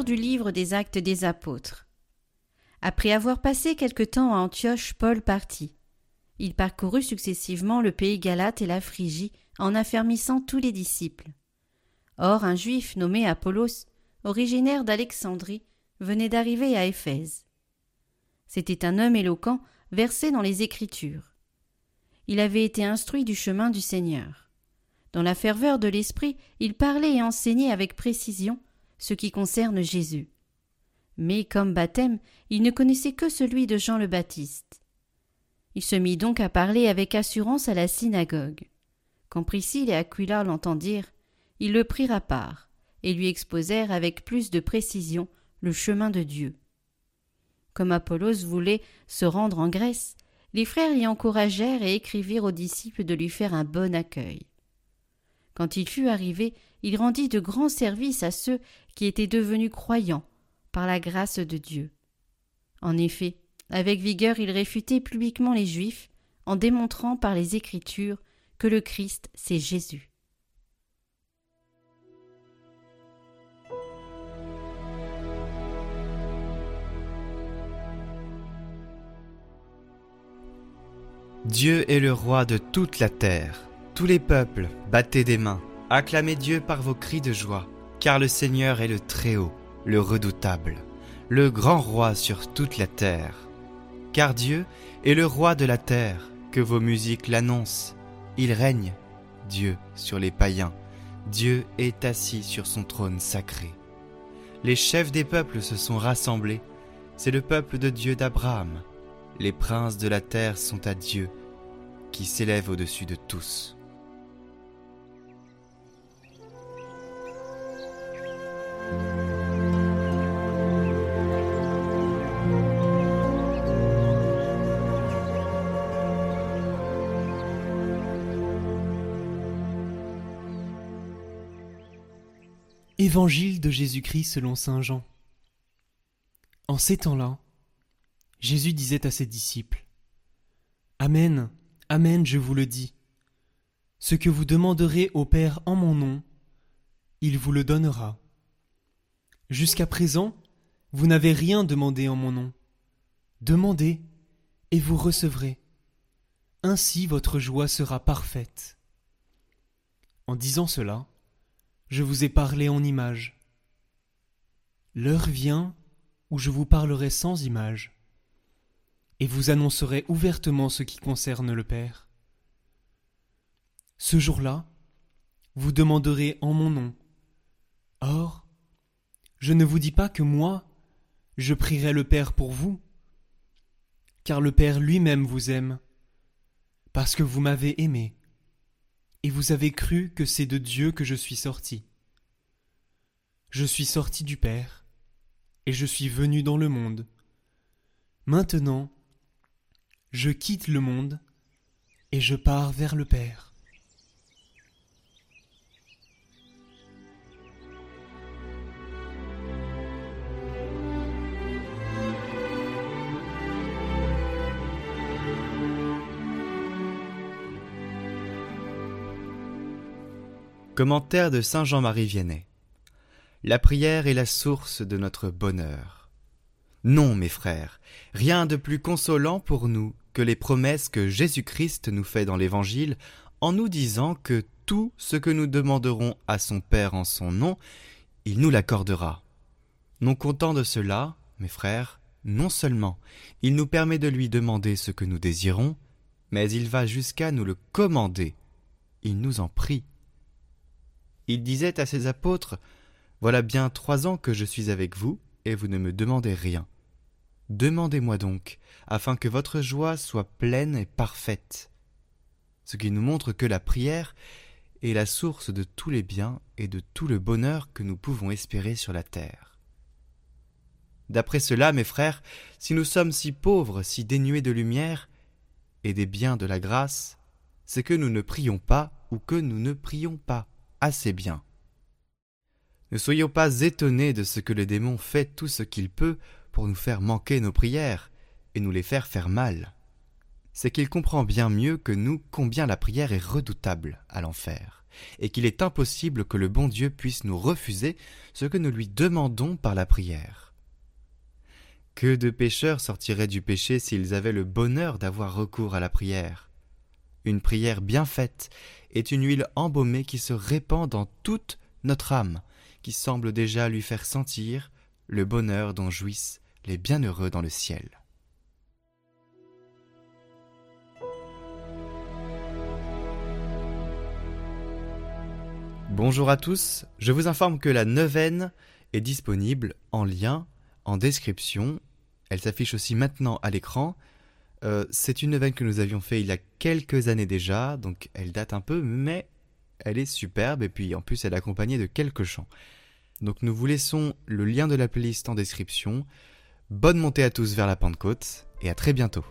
Du livre des Actes des Apôtres. Après avoir passé quelque temps à Antioche, Paul partit. Il parcourut successivement le pays Galate et la Phrygie en affermissant tous les disciples. Or, un juif nommé Apollos, originaire d'Alexandrie, venait d'arriver à Éphèse. C'était un homme éloquent, versé dans les Écritures. Il avait été instruit du chemin du Seigneur. Dans la ferveur de l'esprit, il parlait et enseignait avec précision ce qui concerne Jésus. Mais comme baptême, il ne connaissait que celui de Jean le Baptiste. Il se mit donc à parler avec assurance à la synagogue. Quand Priscille et Aquila l'entendirent, ils le prirent à part et lui exposèrent avec plus de précision le chemin de Dieu. Comme Apollos voulait se rendre en Grèce, les frères l'y encouragèrent et écrivirent aux disciples de lui faire un bon accueil. Quand il fut arrivé, il rendit de grands services à ceux qui étaient devenus croyants par la grâce de Dieu. En effet, avec vigueur il réfutait publiquement les Juifs en démontrant par les Écritures que le Christ c'est Jésus. Dieu est le roi de toute la terre. Tous les peuples, battez des mains, acclamez Dieu par vos cris de joie, car le Seigneur est le Très-Haut, le redoutable, le grand roi sur toute la terre. Car Dieu est le roi de la terre, que vos musiques l'annoncent. Il règne, Dieu, sur les païens. Dieu est assis sur son trône sacré. Les chefs des peuples se sont rassemblés. C'est le peuple de Dieu d'Abraham. Les princes de la terre sont à Dieu, qui s'élève au-dessus de tous. Évangile de Jésus-Christ selon Saint Jean. En ces temps-là, Jésus disait à ses disciples Amen, Amen, je vous le dis. Ce que vous demanderez au Père en mon nom, il vous le donnera. Jusqu'à présent, vous n'avez rien demandé en mon nom. Demandez, et vous recevrez. Ainsi votre joie sera parfaite. En disant cela, je vous ai parlé en images. L'heure vient où je vous parlerai sans images, et vous annoncerai ouvertement ce qui concerne le Père. Ce jour-là, vous demanderez en mon nom. Or, je ne vous dis pas que moi, je prierai le Père pour vous, car le Père lui-même vous aime, parce que vous m'avez aimé et vous avez cru que c'est de Dieu que je suis sorti. Je suis sorti du Père, et je suis venu dans le monde. Maintenant, je quitte le monde, et je pars vers le Père. Commentaire de Saint Jean-Marie Vianney. La prière est la source de notre bonheur. Non, mes frères, rien de plus consolant pour nous que les promesses que Jésus-Christ nous fait dans l'Évangile en nous disant que tout ce que nous demanderons à son Père en son nom, il nous l'accordera. Non content de cela, mes frères, non seulement il nous permet de lui demander ce que nous désirons, mais il va jusqu'à nous le commander. Il nous en prie. Il disait à ses apôtres Voilà bien trois ans que je suis avec vous, et vous ne me demandez rien. Demandez-moi donc, afin que votre joie soit pleine et parfaite. Ce qui nous montre que la prière est la source de tous les biens et de tout le bonheur que nous pouvons espérer sur la terre. D'après cela, mes frères, si nous sommes si pauvres, si dénués de lumière et des biens de la grâce, c'est que nous ne prions pas ou que nous ne prions pas assez bien. Ne soyons pas étonnés de ce que le démon fait tout ce qu'il peut pour nous faire manquer nos prières et nous les faire faire mal. C'est qu'il comprend bien mieux que nous combien la prière est redoutable à l'enfer, et qu'il est impossible que le bon Dieu puisse nous refuser ce que nous lui demandons par la prière. Que de pécheurs sortiraient du péché s'ils avaient le bonheur d'avoir recours à la prière. Une prière bien faite est une huile embaumée qui se répand dans toute notre âme, qui semble déjà lui faire sentir le bonheur dont jouissent les bienheureux dans le ciel. Bonjour à tous, je vous informe que la neuvaine est disponible en lien, en description. Elle s'affiche aussi maintenant à l'écran. Euh, c'est une neuvaine que nous avions fait il y a quelques années déjà, donc elle date un peu, mais elle est superbe et puis en plus elle est accompagnée de quelques chants. Donc nous vous laissons le lien de la playlist en description. Bonne montée à tous vers la Pentecôte et à très bientôt.